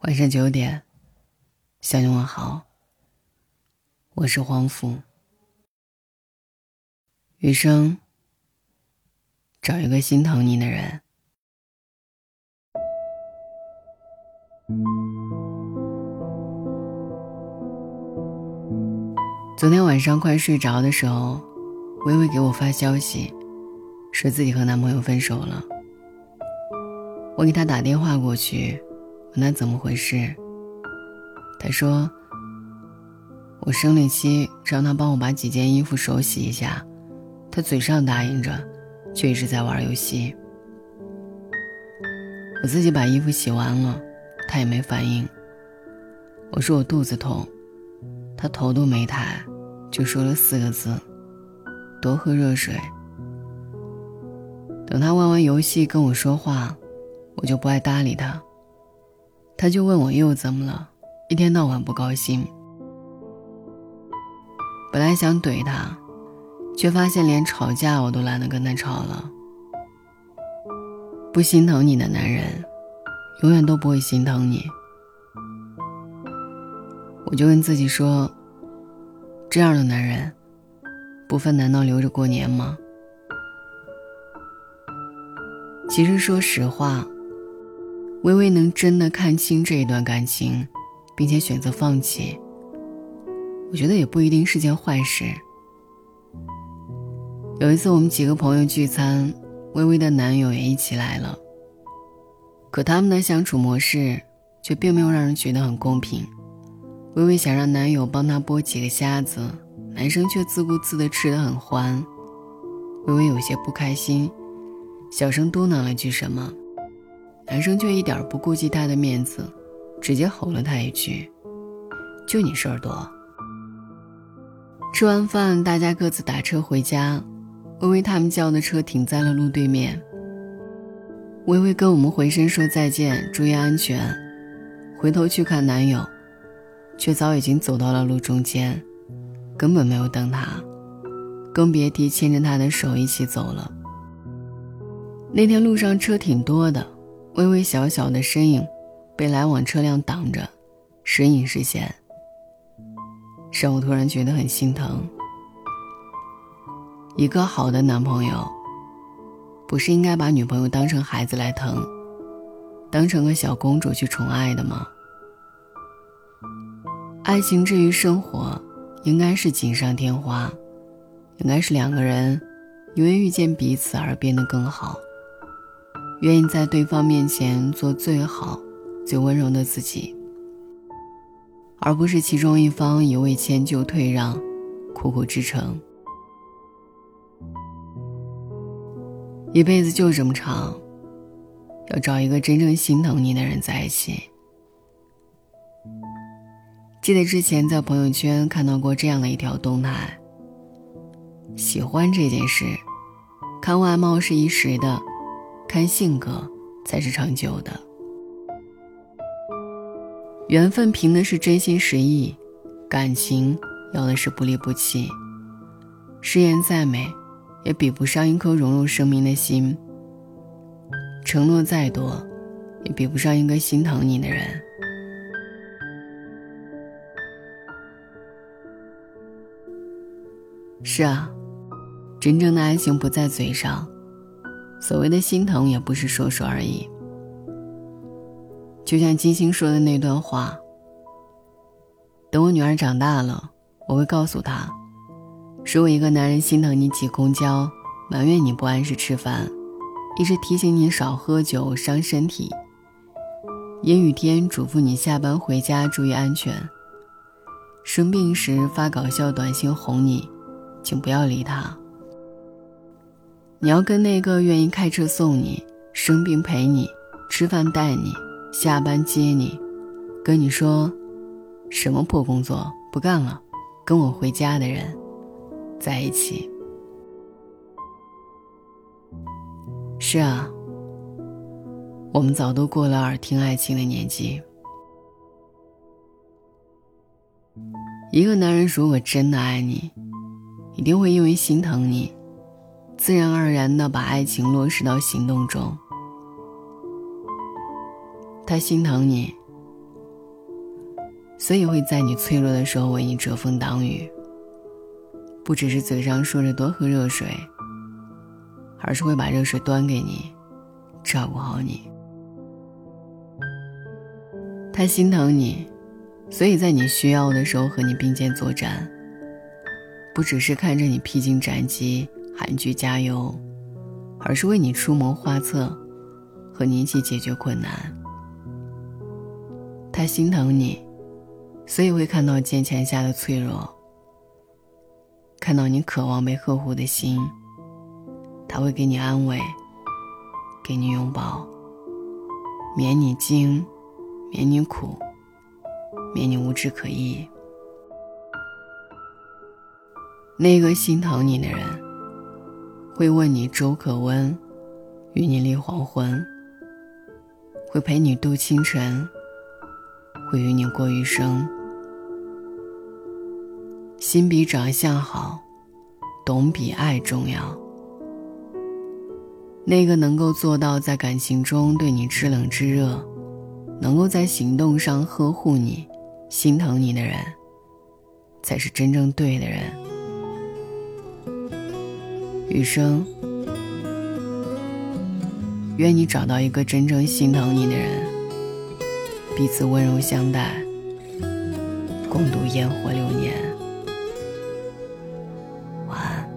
晚上九点，向你问好。我是黄甫。余生，找一个心疼你的人。昨天晚上快睡着的时候，微微给我发消息，说自己和男朋友分手了。我给她打电话过去。问他怎么回事？他说：“我生理期，让他帮我把几件衣服手洗一下。他嘴上答应着，却一直在玩游戏。我自己把衣服洗完了，他也没反应。我说我肚子痛，他头都没抬，就说了四个字：多喝热水。等他玩完游戏跟我说话，我就不爱搭理他。”他就问我又怎么了，一天到晚不高兴。本来想怼他，却发现连吵架我都懒得跟他吵了。不心疼你的男人，永远都不会心疼你。我就跟自己说，这样的男人，不分难道留着过年吗？其实说实话。微微能真的看清这一段感情，并且选择放弃，我觉得也不一定是件坏事。有一次我们几个朋友聚餐，微微的男友也一起来了。可他们的相处模式却并没有让人觉得很公平。微微想让男友帮她剥几个虾子，男生却自顾自的吃得很欢。微微有些不开心，小声嘟囔了句什么。男生却一点不顾及她的面子，直接吼了她一句：“就你事儿多。”吃完饭，大家各自打车回家。微微他们叫的车停在了路对面。微微跟我们回身说再见，注意安全。回头去看男友，却早已经走到了路中间，根本没有等她，更别提牵着她的手一起走了。那天路上车挺多的。微微小小的身影，被来往车辆挡着，时隐时现，让我突然觉得很心疼。一个好的男朋友，不是应该把女朋友当成孩子来疼，当成个小公主去宠爱的吗？爱情至于生活，应该是锦上添花，应该是两个人因为遇见彼此而变得更好。愿意在对方面前做最好、最温柔的自己，而不是其中一方一味迁就退让、苦苦支撑。一辈子就这么长，要找一个真正心疼你的人在一起。记得之前在朋友圈看到过这样的一条动态：喜欢这件事，看外貌是一时的。看性格才是长久的，缘分凭的是真心实意，感情要的是不离不弃。誓言再美，也比不上一颗融入生命的心；承诺再多，也比不上一个心疼你的人。是啊，真正的爱情不在嘴上。所谓的心疼也不是说说而已，就像金星说的那段话：“等我女儿长大了，我会告诉她，如果一个男人心疼你挤公交，埋怨你不按时吃饭，一直提醒你少喝酒伤身体，阴雨天嘱咐你下班回家注意安全，生病时发搞笑短信哄你，请不要理他。”你要跟那个愿意开车送你、生病陪你、吃饭带你、下班接你、跟你说“什么破工作不干了，跟我回家”的人在一起。是啊，我们早都过了耳听爱情的年纪。一个男人如果真的爱你，一定会因为心疼你。自然而然的把爱情落实到行动中。他心疼你，所以会在你脆弱的时候为你遮风挡雨，不只是嘴上说着多喝热水，而是会把热水端给你，照顾好你。他心疼你，所以在你需要的时候和你并肩作战，不只是看着你披荆斩棘喊句加油，而是为你出谋划策，和你一起解决困难。他心疼你。所以会看到坚强下的脆弱，看到你渴望被呵护的心，他会给你安慰，给你拥抱，免你惊，免你苦，免你无枝可依。那个心疼你的人，会问你粥可温，与你立黄昏，会陪你度清晨，会与你过余生。心比长相好，懂比爱重要。那个能够做到在感情中对你知冷知热，能够在行动上呵护你、心疼你的人，才是真正对的人。余生，愿你找到一个真正心疼你的人，彼此温柔相待，共度烟火流年。晚安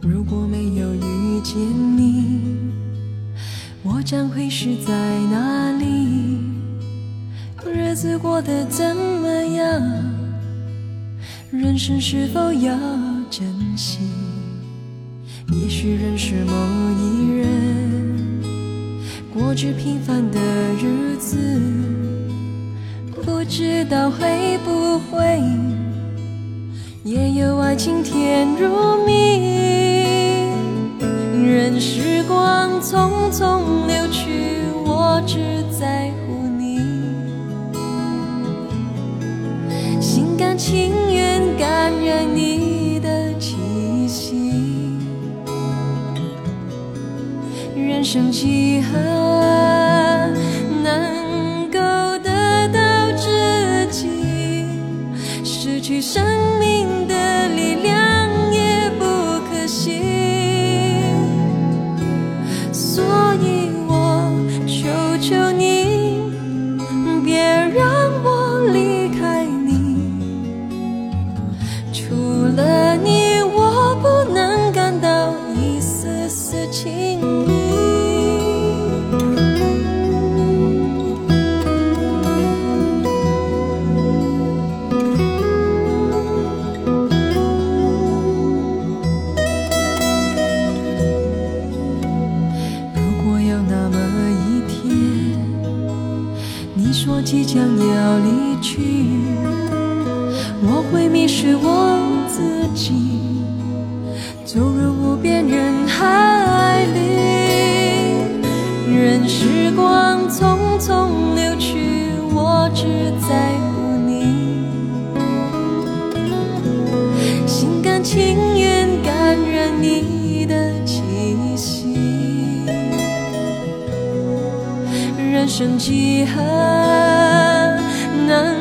如果没有遇见你，我将会是在哪里？日子过得怎么样？人生是否要珍惜？也许认识某一人，过着平凡的日子，不知道会不会也有爱情甜如蜜。任时光匆匆流去，我只在乎你，心甘情愿感染你生几何离去，我会迷失我自己，走入无边人海里，任时光匆匆流去，我只在乎你，心甘情愿感染你的气息，人生几何？能